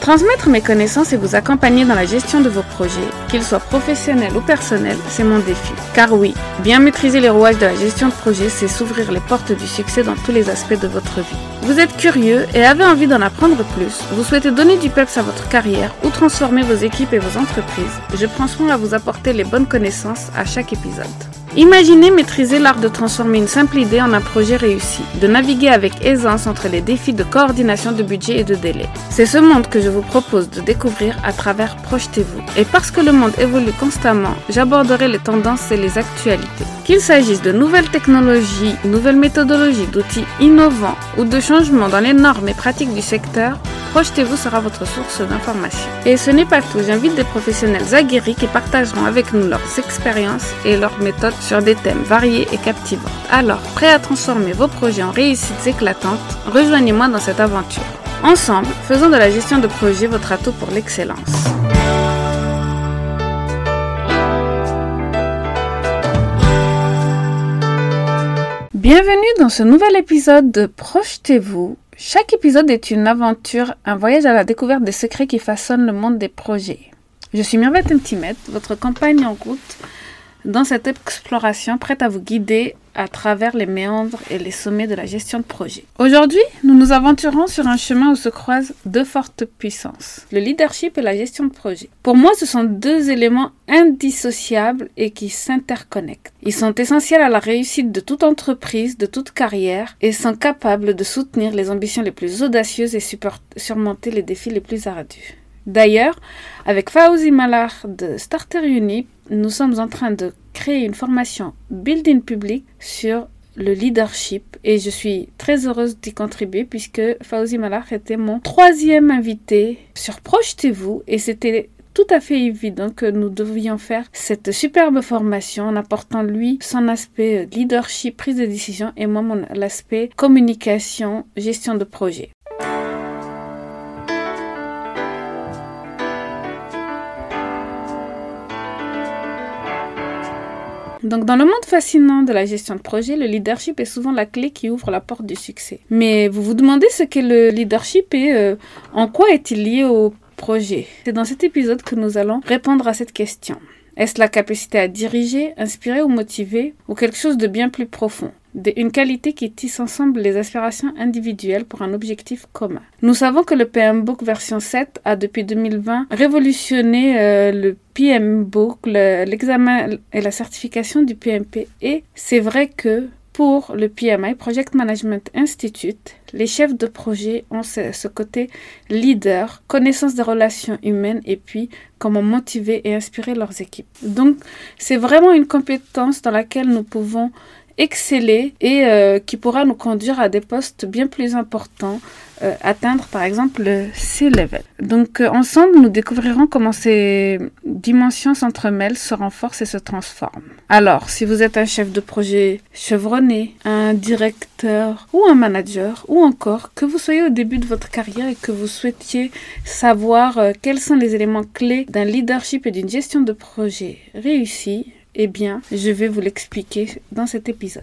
Transmettre mes connaissances et vous accompagner dans la gestion de vos projets, qu'ils soient professionnels ou personnels, c'est mon défi. Car oui, bien maîtriser les rouages de la gestion de projet, c'est s'ouvrir les portes du succès dans tous les aspects de votre vie. Vous êtes curieux et avez envie d'en apprendre plus, vous souhaitez donner du peps à votre carrière ou transformer vos équipes et vos entreprises, je prends soin à vous apporter les bonnes connaissances à chaque épisode. Imaginez maîtriser l'art de transformer une simple idée en un projet réussi, de naviguer avec aisance entre les défis de coordination de budget et de délai. C'est ce monde que je vous propose de découvrir à travers Projetez-vous. Et parce que le monde évolue constamment, j'aborderai les tendances et les actualités. Qu'il s'agisse de nouvelles technologies, nouvelles méthodologies, d'outils innovants ou de changements dans les normes et pratiques du secteur, Projetez-vous sera votre source d'information. Et ce n'est pas tout, j'invite des professionnels aguerris qui partageront avec nous leurs expériences et leurs méthodes sur des thèmes variés et captivants. Alors, prêt à transformer vos projets en réussites éclatantes, rejoignez-moi dans cette aventure. Ensemble, faisons de la gestion de projet votre atout pour l'excellence. Bienvenue dans ce nouvel épisode de Projetez-vous. Chaque épisode est une aventure, un voyage à la découverte des secrets qui façonnent le monde des projets. Je suis Mirvet Mtimet, votre compagne en route dans cette exploration prête à vous guider à travers les méandres et les sommets de la gestion de projet. Aujourd'hui, nous nous aventurons sur un chemin où se croisent deux fortes puissances, le leadership et la gestion de projet. Pour moi, ce sont deux éléments indissociables et qui s'interconnectent. Ils sont essentiels à la réussite de toute entreprise, de toute carrière, et sont capables de soutenir les ambitions les plus audacieuses et surmonter les défis les plus ardus. D'ailleurs, avec Fauzi Malar de Starter Uni, nous sommes en train de créer une formation Building Public sur le leadership et je suis très heureuse d'y contribuer puisque Fauzi Malar était mon troisième invité sur Projetez-vous et c'était tout à fait évident que nous devions faire cette superbe formation en apportant lui son aspect leadership, prise de décision et moi mon aspect communication, gestion de projet. Donc dans le monde fascinant de la gestion de projet, le leadership est souvent la clé qui ouvre la porte du succès. Mais vous vous demandez ce qu'est le leadership et euh, en quoi est-il lié au projet? C'est dans cet épisode que nous allons répondre à cette question. Est-ce la capacité à diriger, inspirer ou motiver ou quelque chose de bien plus profond? Une qualité qui tisse ensemble les aspirations individuelles pour un objectif commun. Nous savons que le PM Book version 7 a depuis 2020 révolutionné euh, le PM Book, l'examen et la certification du PMP. Et c'est vrai que pour le PMI, Project Management Institute, les chefs de projet ont ce, ce, côté leader, connaissance des relations humaines et puis comment motiver et inspirer leurs équipes. Donc, c'est vraiment une compétence dans laquelle nous pouvons exceller et euh, qui pourra nous conduire à des postes bien plus importants, euh, atteindre par exemple le C-level. Donc euh, ensemble, nous découvrirons comment ces dimensions s'entremêlent, se renforcent et se transforment. Alors, si vous êtes un chef de projet chevronné, un directeur ou un manager, ou encore que vous soyez au début de votre carrière et que vous souhaitiez savoir quels sont les éléments clés d'un leadership et d'une gestion de projet réussie, eh bien, je vais vous l'expliquer dans cet épisode.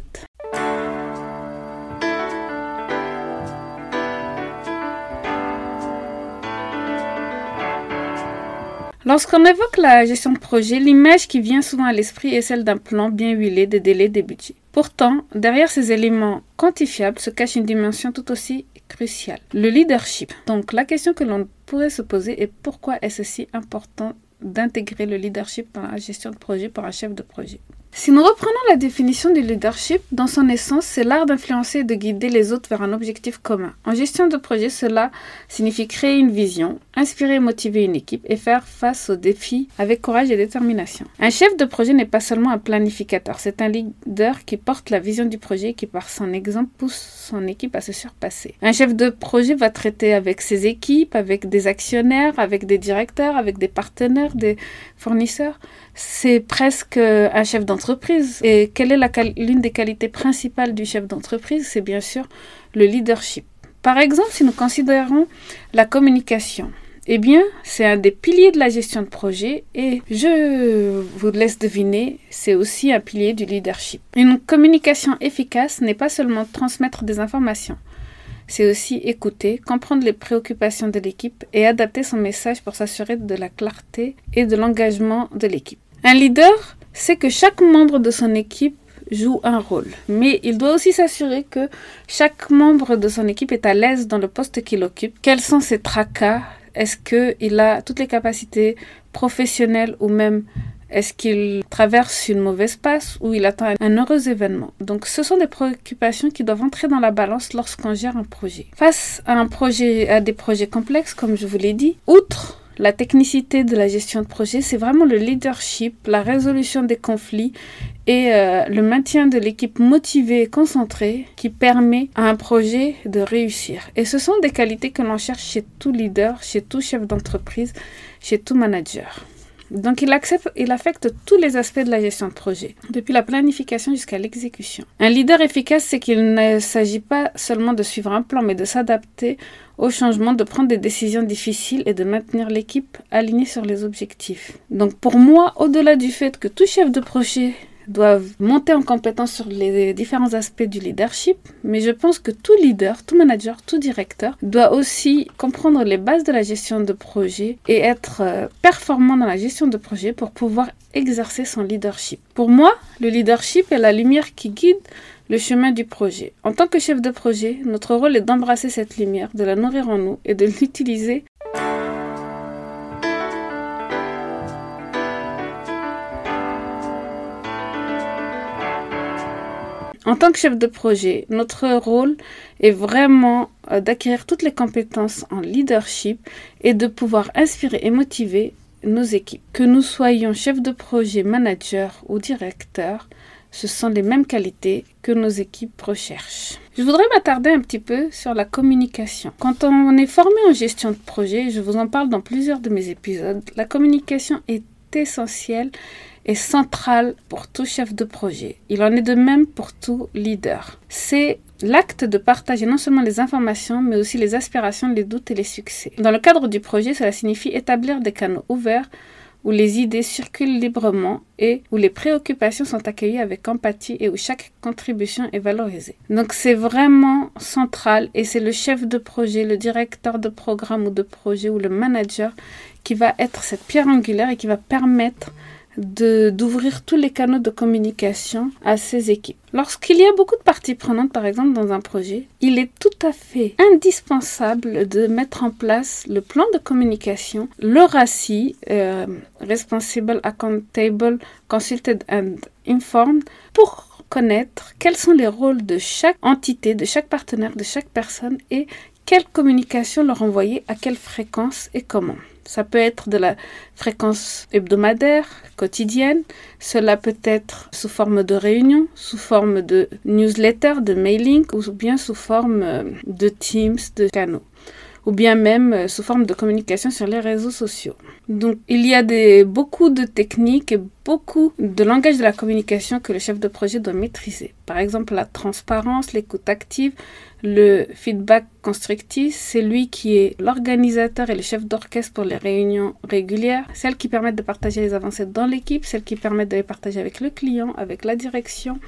Lorsqu'on évoque la gestion de projet, l'image qui vient souvent à l'esprit est celle d'un plan bien huilé des délais des budgets. Pourtant, derrière ces éléments quantifiables se cache une dimension tout aussi cruciale, le leadership. Donc la question que l'on pourrait se poser est pourquoi est-ce si important d'intégrer le leadership dans la gestion de projet pour un chef de projet. Si nous reprenons la définition du leadership, dans son essence, c'est l'art d'influencer et de guider les autres vers un objectif commun. En gestion de projet, cela signifie créer une vision, inspirer et motiver une équipe et faire face aux défis avec courage et détermination. Un chef de projet n'est pas seulement un planificateur, c'est un leader qui porte la vision du projet et qui par son exemple pousse son équipe à se surpasser. Un chef de projet va traiter avec ses équipes, avec des actionnaires, avec des directeurs, avec des partenaires, des fournisseurs c'est presque un chef d'entreprise. Et quelle est l'une des qualités principales du chef d'entreprise? C'est bien sûr le leadership. Par exemple, si nous considérons la communication, eh bien, c'est un des piliers de la gestion de projet et je vous laisse deviner, c'est aussi un pilier du leadership. Une communication efficace n'est pas seulement transmettre des informations, c'est aussi écouter, comprendre les préoccupations de l'équipe et adapter son message pour s'assurer de la clarté et de l'engagement de l'équipe. Un leader sait que chaque membre de son équipe joue un rôle. Mais il doit aussi s'assurer que chaque membre de son équipe est à l'aise dans le poste qu'il occupe. Quels sont ses tracas? Est-ce qu'il a toutes les capacités professionnelles ou même est-ce qu'il traverse une mauvaise passe ou il attend un heureux événement? Donc ce sont des préoccupations qui doivent entrer dans la balance lorsqu'on gère un projet. Face à à des projets complexes comme je vous l'ai dit, outre la technicité de la gestion de projet, c'est vraiment le leadership, la résolution des conflits et euh, le maintien de l'équipe motivée et concentrée qui permet à un projet de réussir. Et ce sont des qualités que l'on cherche chez tout leader, chez tout chef d'entreprise, chez tout manager. Donc il, affecte tous les aspects de la gestion de projet, depuis la planification jusqu'à l'exécution. Un leader efficace, c'est qu'il ne s'agit pas seulement de suivre un plan, mais de s'adapter aux changements, de prendre des décisions difficiles et de maintenir l'équipe alignée sur les objectifs. Donc pour moi, au-delà du fait que tout chef de projet doivent monter en compétence sur les différents aspects du leadership, mais je pense que tout leader, tout manager, tout directeur doit aussi comprendre les bases de la gestion de projet et être euh, performant dans la gestion de projet pour pouvoir exercer son leadership. Pour moi, le leadership est la lumière qui guide le chemin du projet. En tant que chef de projet, notre rôle est d'embrasser cette lumière, de la nourrir en nous et de l'utiliser En tant que chef de projet, notre rôle est vraiment euh, d'acquérir toutes les compétences en leadership et de pouvoir inspirer et motiver nos équipes. Que nous soyons chef de projet, manager ou directeur, ce sont les mêmes qualités que nos équipes recherchent. Je voudrais m'attarder un petit peu sur la communication. Quand on est formé en gestion de projet, je vous en parle dans plusieurs de mes épisodes, la communication est essentielle est central pour tout chef de projet. Il en est de même pour tout leader. C'est l'acte de partager non seulement les informations, mais aussi les aspirations, les doutes et les succès. Dans le cadre du projet, cela signifie établir des canaux ouverts où les idées circulent librement et où les préoccupations sont accueillies avec empathie et où chaque contribution est valorisée. Donc c'est vraiment central et c'est le chef de projet, le directeur de programme ou de projet ou le manager qui va être cette pierre angulaire et qui va permettre d'ouvrir tous les canaux de communication à ses équipes. Lorsqu'il y a beaucoup de parties prenantes, par exemple, dans un projet, il est tout à fait indispensable de mettre en place le plan de communication, le RACI, euh, Responsible, Accountable, Consulted and Informed, pour connaître quels sont les rôles de chaque entité, de chaque partenaire, de chaque personne et quelle communication leur envoyer, à quelle fréquence et comment? Ça peut être de la fréquence hebdomadaire, quotidienne. Cela peut être sous forme de réunion, sous forme de newsletter, de mailing ou bien sous forme euh, de Teams, de canaux ou bien même euh, sous forme de communication sur les réseaux sociaux. Donc il y a beaucoup de techniques et beaucoup de langage de la communication que le chef de projet doit maîtriser. Par exemple, la transparence, l'écoute active, le feedback constructif, c'est lui qui est l'organisateur et le chef d'orchestre pour les réunions régulières, celles qui permettent de partager les avancées dans l'équipe, celles qui permettent de les partager avec le client, avec la direction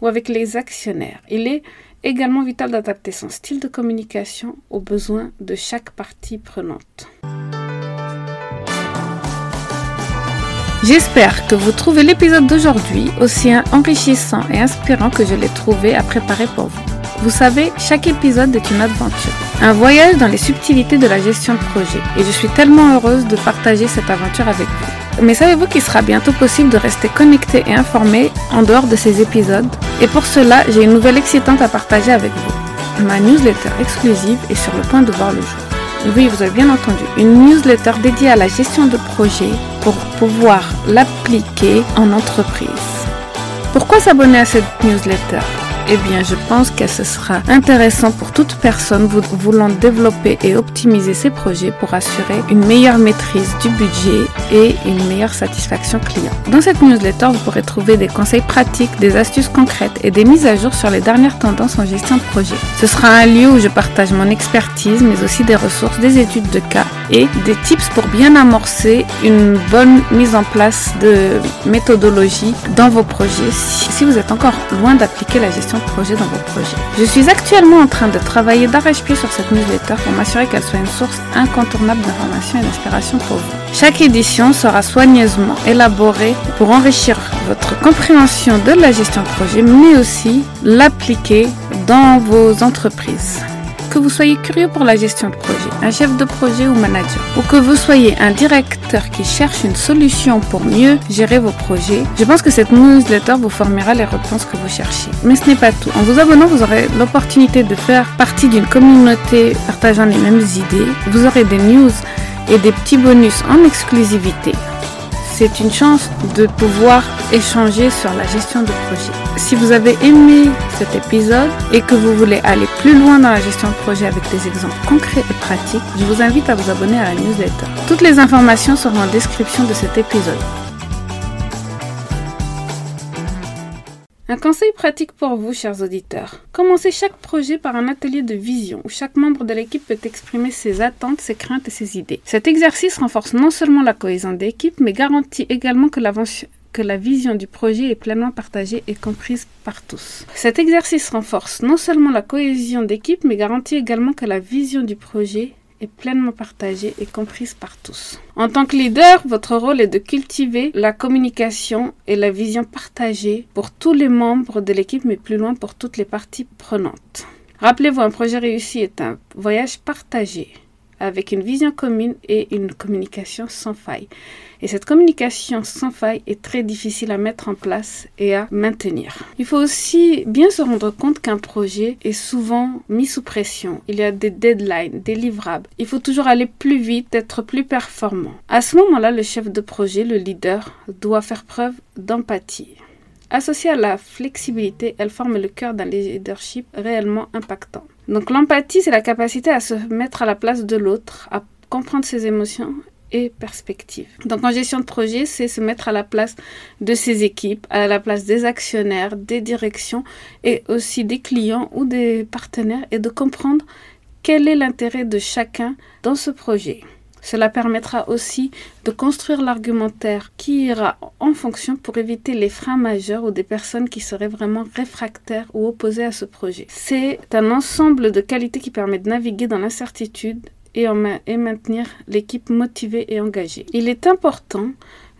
ou avec les actionnaires. Il est également vital d'adapter son style de communication aux besoins de chaque partie prenante. J'espère que vous trouvez l'épisode d'aujourd'hui aussi enrichissant et inspirant que je l'ai trouvé à préparer pour vous. Vous savez, chaque épisode est une aventure, un voyage dans les subtilités de la gestion de projet et je suis tellement heureuse de partager cette aventure avec vous. Mais savez-vous qu'il sera bientôt possible de rester connecté et informé en dehors de ces épisodes? Et pour cela, j'ai une nouvelle excitante à partager avec vous. Ma newsletter exclusive est sur le point de voir le jour. Oui, vous avez bien entendu, une newsletter dédiée à la gestion de projet pour pouvoir l'appliquer en entreprise. Pourquoi s'abonner à cette newsletter? Eh bien, je pense que ce sera intéressant pour toute personne voulant développer et optimiser ses projets pour assurer une meilleure maîtrise du budget et une meilleure satisfaction client. Dans cette newsletter, vous pourrez trouver des conseils pratiques, des astuces concrètes et des mises à jour sur les dernières tendances en gestion de projet. Ce sera un lieu où je partage mon expertise, mais aussi des ressources, des études de cas et des tips pour bien amorcer une bonne mise en place de méthodologie dans vos projets si vous êtes encore loin d'appliquer la gestion projet dans vos projets. Je suis actuellement en train de travailler d'arrache-pied sur cette newsletter pour m'assurer qu'elle soit une source incontournable d'informations et d'inspiration pour vous. Chaque édition sera soigneusement élaborée pour enrichir votre compréhension de la gestion de projet, mais aussi l'appliquer dans vos entreprises. Que vous soyez curieux pour la gestion de projet, un chef de projet ou manager, ou que vous soyez un directeur qui cherche une solution pour mieux gérer vos projets, je pense que cette newsletter vous formera les réponses que vous cherchez. Mais ce n'est pas tout. En vous abonnant, vous aurez l'opportunité de faire partie d'une communauté partageant les mêmes idées. Vous aurez des news et des petits bonus en exclusivité c'est une chance de pouvoir échanger sur la gestion de projet. Si vous avez aimé cet épisode et que vous voulez aller plus loin dans la gestion de projet avec des exemples concrets et pratiques, je vous invite à vous abonner à la newsletter. Toutes les informations seront en description de cet épisode. Un conseil pratique pour vous, chers auditeurs. Commencez chaque projet par un atelier de vision où chaque membre de l'équipe peut exprimer ses attentes, ses craintes et ses idées. Cet exercice renforce non seulement la cohésion d'équipe, mais garantit également que la vision du projet est pleinement partagée et comprise par tous. Cet exercice renforce non seulement la cohésion d'équipe, mais garantit également que la vision du projet est pleinement partagée et comprise par tous. En tant que leader, votre rôle est de cultiver la communication et la vision partagée pour tous les membres de l'équipe, mais plus loin pour toutes les parties prenantes. Rappelez-vous, un projet réussi est un voyage partagé avec une vision commune et une communication sans faille. Et cette communication sans faille est très difficile à mettre en place et à maintenir. Il faut aussi bien se rendre compte qu'un projet est souvent mis sous pression. Il y a des deadlines, des livrables. Il faut toujours aller plus vite, être plus performant. À ce moment-là, le chef de projet, le leader, doit faire preuve d'empathie. Associée à la flexibilité, elle forme le cœur d'un leadership réellement impactant. Donc l'empathie, c'est la capacité à se mettre à la place de l'autre, à comprendre ses émotions et perspectives. Donc en gestion de projet, c'est se mettre à la place de ses équipes, à la place des actionnaires, des directions et aussi des clients ou des partenaires et de comprendre quel est l'intérêt de chacun dans ce projet. Cela permettra aussi de construire l'argumentaire qui ira en fonction pour éviter les freins majeurs ou des personnes qui seraient vraiment réfractaires ou opposées à ce projet. C'est un ensemble de qualités qui permet de naviguer dans l'incertitude et, maintenir l'équipe motivée et engagée. Il est important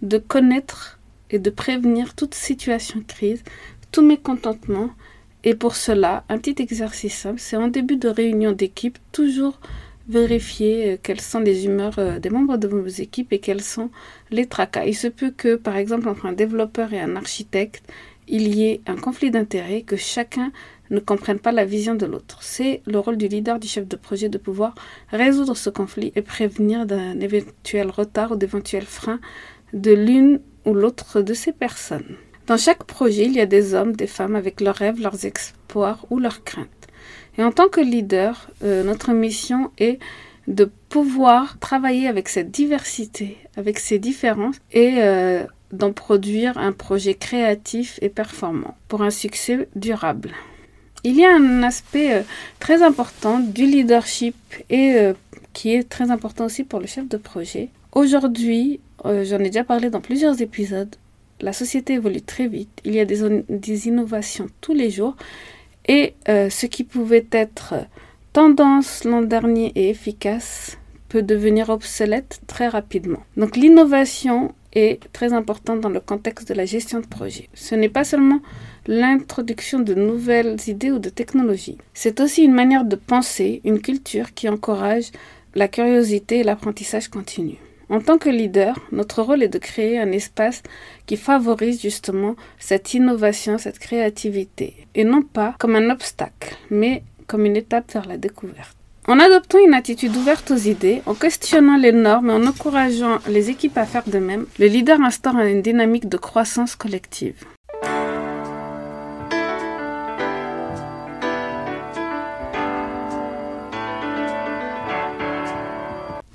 de connaître et de prévenir toute situation crise, tout mécontentement. Et pour cela, un petit exercice simple, c'est en début de réunion d'équipe, toujours vérifier euh, quelles sont les humeurs euh, des membres de vos équipes et quels sont les tracas. Il se peut que, par exemple, entre un développeur et un architecte, il y ait un conflit d'intérêts, que chacun ne comprenne pas la vision de l'autre. C'est le rôle du leader, du chef de projet, de pouvoir résoudre ce conflit et prévenir d'un éventuel retard ou d'éventuels freins de l'une ou l'autre de ces personnes. Dans chaque projet, il y a des hommes, des femmes avec leurs rêves, leurs espoirs ou leurs craintes. Et en tant que leader, euh, notre mission est de pouvoir travailler avec cette diversité, avec ces différences et euh, d'en produire un projet créatif et performant pour un succès durable. Il y a un aspect euh, très important du leadership et qui est très important aussi pour le chef de projet. Aujourd'hui, j'en ai déjà parlé dans plusieurs épisodes, la société évolue très vite, il y a des, des innovations tous les jours et euh, ce qui pouvait être tendance l'an dernier et efficace peut devenir obsolète très rapidement. Donc l'innovation est très importante dans le contexte de la gestion de projet. Ce n'est pas seulement l'introduction de nouvelles idées ou de technologies. C'est aussi une manière de penser, une culture qui encourage la curiosité et l'apprentissage continu. En tant que leader, notre rôle est de créer un espace qui favorise justement cette innovation, cette créativité, et non pas comme un obstacle, mais comme une étape vers la découverte. En adoptant une attitude ouverte aux idées, en questionnant les normes et en encourageant les équipes à faire de même, le leader instaure une dynamique de croissance collective.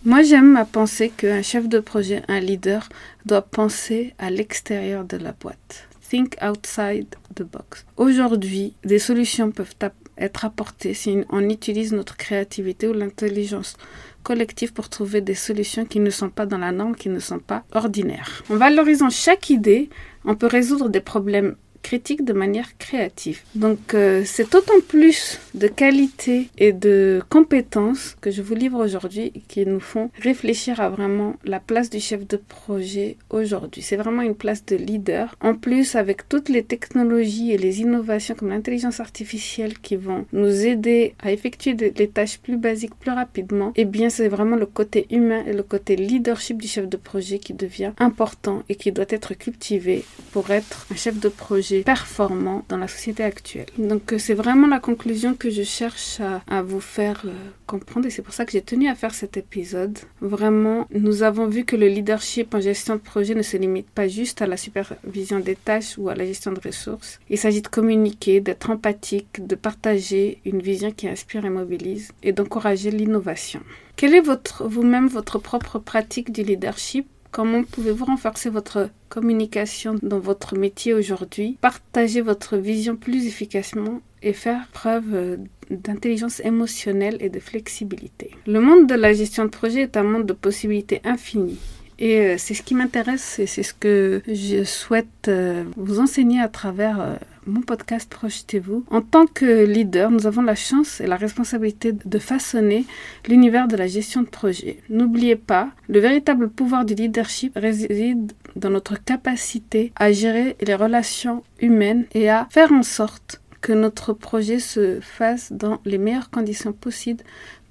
Moi, j'aime à penser qu'un chef de projet, un leader, doit penser à l'extérieur de la boîte. Think outside the box. Aujourd'hui, des solutions peuvent être apportées si on utilise notre créativité ou l'intelligence collective pour trouver des solutions qui ne sont pas dans la norme, qui ne sont pas ordinaires. En valorisant chaque idée, on peut résoudre des problèmes critique de manière créative. Donc euh, c'est d'autant plus de qualité et de compétences que je vous livre aujourd'hui qui nous font réfléchir à vraiment la place du chef de projet aujourd'hui. C'est vraiment une place de leader. En plus, avec toutes les technologies et les innovations comme l'intelligence artificielle qui vont nous aider à effectuer les tâches plus basiques plus rapidement, eh bien c'est vraiment le côté humain et le côté leadership du chef de projet qui devient important et qui doit être cultivé pour être un chef de projet performant dans la société actuelle. Donc euh, c'est vraiment la conclusion que je cherche à, vous faire euh, comprendre et c'est pour ça que j'ai tenu à faire cet épisode. Vraiment, nous avons vu que le leadership en gestion de projet ne se limite pas juste à la supervision des tâches ou à la gestion de ressources. Il s'agit de communiquer, d'être empathique, de partager une vision qui inspire et mobilise et d'encourager l'innovation. Quelle est votre, vous-même votre propre pratique du leadership? Comment pouvez-vous renforcer votre communication dans votre métier aujourd'hui, partager votre vision plus efficacement et faire preuve euh, d'intelligence émotionnelle et de flexibilité? Le monde de la gestion de projet est un monde de possibilités infinies. Et euh, c'est ce qui m'intéresse et c'est ce que je souhaite euh, vous enseigner à travers mon podcast Projetez-vous. En tant que leader, nous avons la chance et la responsabilité de façonner l'univers de la gestion de projet. N'oubliez pas, le véritable pouvoir du leadership réside dans notre capacité à gérer les relations humaines et à faire en sorte que notre projet se fasse dans les meilleures conditions possibles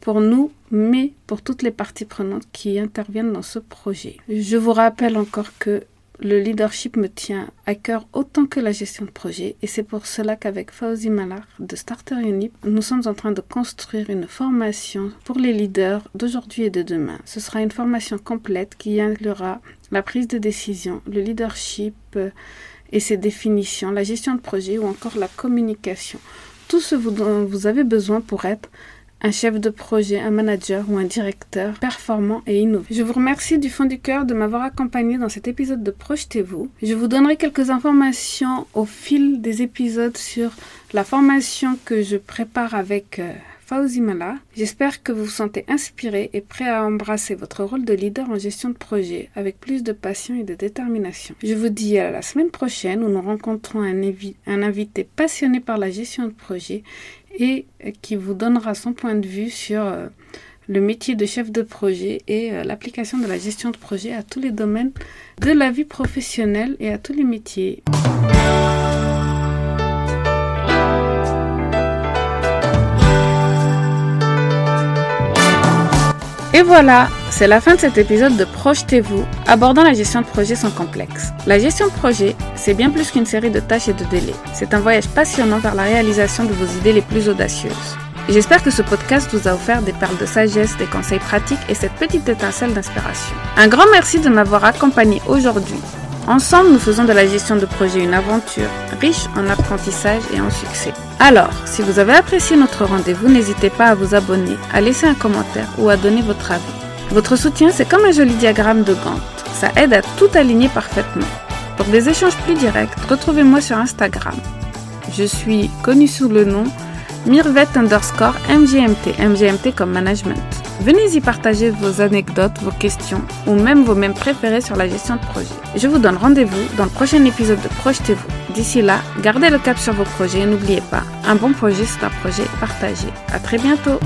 pour nous, mais pour toutes les parties prenantes qui interviennent dans ce projet. Je vous rappelle encore que le leadership me tient à cœur autant que la gestion de projet et c'est pour cela qu'avec Fauzi Malar de Starter Unip, nous sommes en train de construire une formation pour les leaders d'aujourd'hui et de demain. Ce sera une formation complète qui inclura la prise de décision, le leadership euh, et ses définitions, la gestion de projet ou encore la communication. Tout ce dont vous avez besoin pour être un chef de projet, un manager ou un directeur performant et innovant. Je vous remercie du fond du cœur de m'avoir accompagné dans cet épisode de Projetez-vous. Je vous donnerai quelques informations au fil des épisodes sur la formation que je prépare avec euh, Fauzi Mala. J'espère que vous vous sentez inspiré et prêt à embrasser votre rôle de leader en gestion de projet avec plus de passion et de détermination. Je vous dis à la semaine prochaine où nous rencontrons un invité passionné par la gestion de projet et qui vous donnera son point de vue sur euh, le métier de chef de projet et euh, l'application de la gestion de projet à tous les domaines de la vie professionnelle et à tous les métiers. Et voilà, c'est la fin de cet épisode de Projetez-vous, abordant la gestion de projet sans complexe. La gestion de projet, c'est bien plus qu'une série de tâches et de délais. C'est un voyage passionnant vers la réalisation de vos idées les plus audacieuses. J'espère que ce podcast vous a offert des perles de sagesse, des conseils pratiques et cette petite étincelle d'inspiration. Un grand merci de m'avoir accompagné aujourd'hui. Ensemble, nous faisons de la gestion de projet une aventure riche en apprentissage et en succès. Alors, si vous avez apprécié notre rendez-vous, n'hésitez pas à vous abonner, à laisser un commentaire ou à donner votre avis. Votre soutien, c'est comme un joli diagramme de Gantt. Ça aide à tout aligner parfaitement. Pour des échanges plus directs, retrouvez-moi sur Instagram. Je suis connue sous le nom Mirvet underscore MGMT, MGMT comme management. Venez y partager vos anecdotes, vos questions ou même vos mêmes préférés sur la gestion de projet. Je vous donne rendez-vous dans le prochain épisode de Projetez-vous. D'ici là, gardez le cap sur vos projets et n'oubliez pas, un bon projet c'est un projet partagé. À très bientôt.